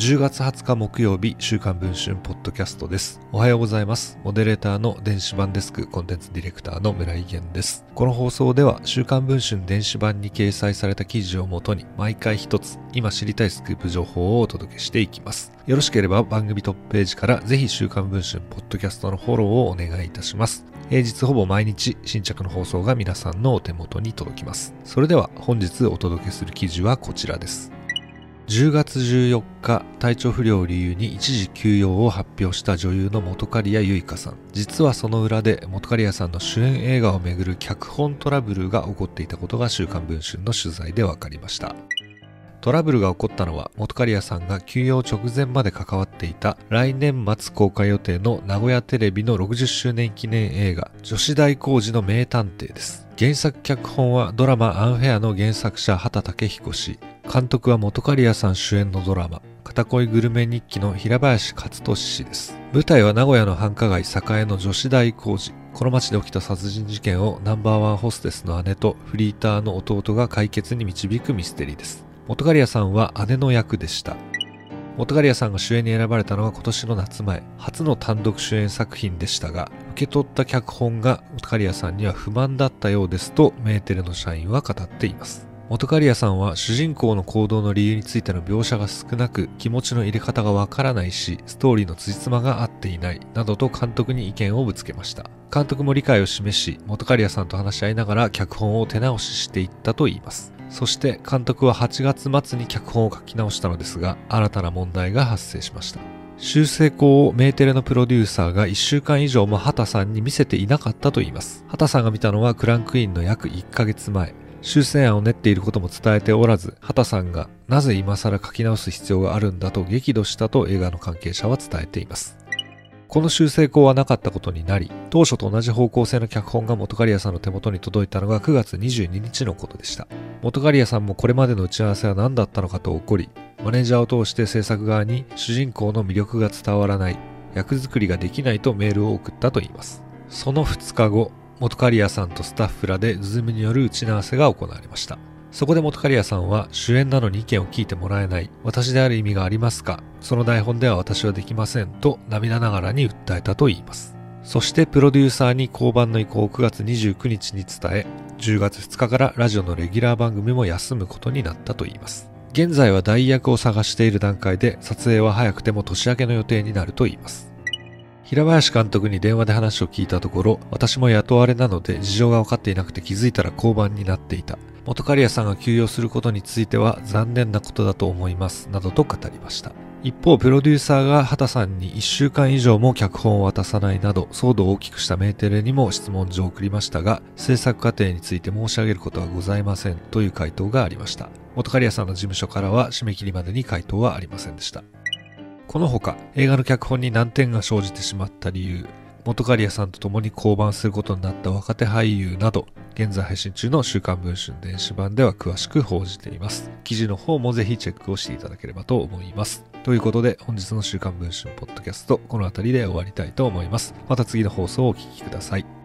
10月20日木曜日、週刊文春ポッドキャストです。おはようございます。モデレーターの電子版デスクコンテンツディレクターの村井源です。この放送では、週刊文春電子版に掲載された記事をもとに、毎回一つ、今知りたいスクープ情報をお届けしていきます。よろしければ番組トップページからぜひ週刊文春ポッドキャストのフォローをお願いいたします。平日ほぼ毎日新着の放送が皆さんのお手元に届きます。それでは本日お届けする記事はこちらです。10月14日、体調不良を理由に一時休養を発表した女優の本刈谷由香さん。実はその裏で本刈谷さんの主演映画をめぐる脚本トラブルが起こっていたことが週刊文春の取材で分かりました。トラブルが起こったのは本刈谷さんが休養直前まで関わっていた来年末公開予定の名古屋テレビの60周年記念映画女子大工事の名探偵です。原作脚本はドラマアンフェアの原作者畑武彦氏、監督は本刈谷さん主演のドラマ、片恋グルメ日記の平林勝利氏です。舞台は名古屋の繁華街栄の女子大工事。この町で起きた殺人事件をナンバーワンホステスの姉とフリーターの弟が解決に導くミステリーです。本刈谷さんは姉の役でした。本刈谷さんが主演に選ばれたのは今年の夏前、初の単独主演作品でしたが、受け取った脚本が本刈谷さんには不満だったようですとメーテルの社員は語っています。元刈谷さんは主人公の行動の理由についての描写が少なく気持ちの入れ方がわからないしストーリーの辻褄が合っていないなどと監督に意見をぶつけました監督も理解を示し元刈谷さんと話し合いながら脚本を手直ししていったといいますそして監督は8月末に脚本を書き直したのですが新たな問題が発生しました修正稿をメーテレのプロデューサーが1週間以上も畑さんに見せていなかったといいます。畑さんが見たのはクランクインの約1ヶ月前。修正案を練っていることも伝えておらず、畑さんがなぜ今更書き直す必要があるんだと激怒したと映画の関係者は伝えています。この修正稿はなかったことになり、当初と同じ方向性の脚本が元刈谷さんの手元に届いたのが9月22日のことでした。元刈谷さんもこれまでの打ち合わせは何だったのかと怒り、マネージャーを通して制作側に主人公の魅力が伝わらない、役作りができないとメールを送ったといいます。その2日後、元刈谷さんとスタッフらでズームによる打ち合わせが行われました。そこで元刈谷さんは主演なのに意見を聞いてもらえない。私である意味がありますか？その台本では私はできません。と涙ながらに訴えたと言います。そしてプロデューサーに交番の意向を9月29日に伝え、10月2日からラジオのレギュラー番組も休むことになったと言います。現在は代役を探している段階で撮影は早くても年明けの予定になると言います。平林監督に電話で話を聞いたところ、私も雇われなので事情が分かっていなくて気づいたら交番になっていた。元刈谷さんが休養することについては残念なことだと思います。などと語りました。一方、プロデューサーが畑さんに1週間以上も脚本を渡さないなど、騒動を大きくしたメーテレにも質問状を送りましたが、制作過程について申し上げることはございませんという回答がありました。元刈谷さんの事務所からは締め切りまでに回答はありませんでした。このほか映画の脚本に難点が生じてしまった理由、元刈谷さんと共に降板することになった若手俳優など、現在配信中の週刊文春電子版では詳しく報じています。記事の方もぜひチェックをしていただければと思います。ということで本日の週刊文春ポッドキャスト、この辺りで終わりたいと思います。また次の放送をお聴きください。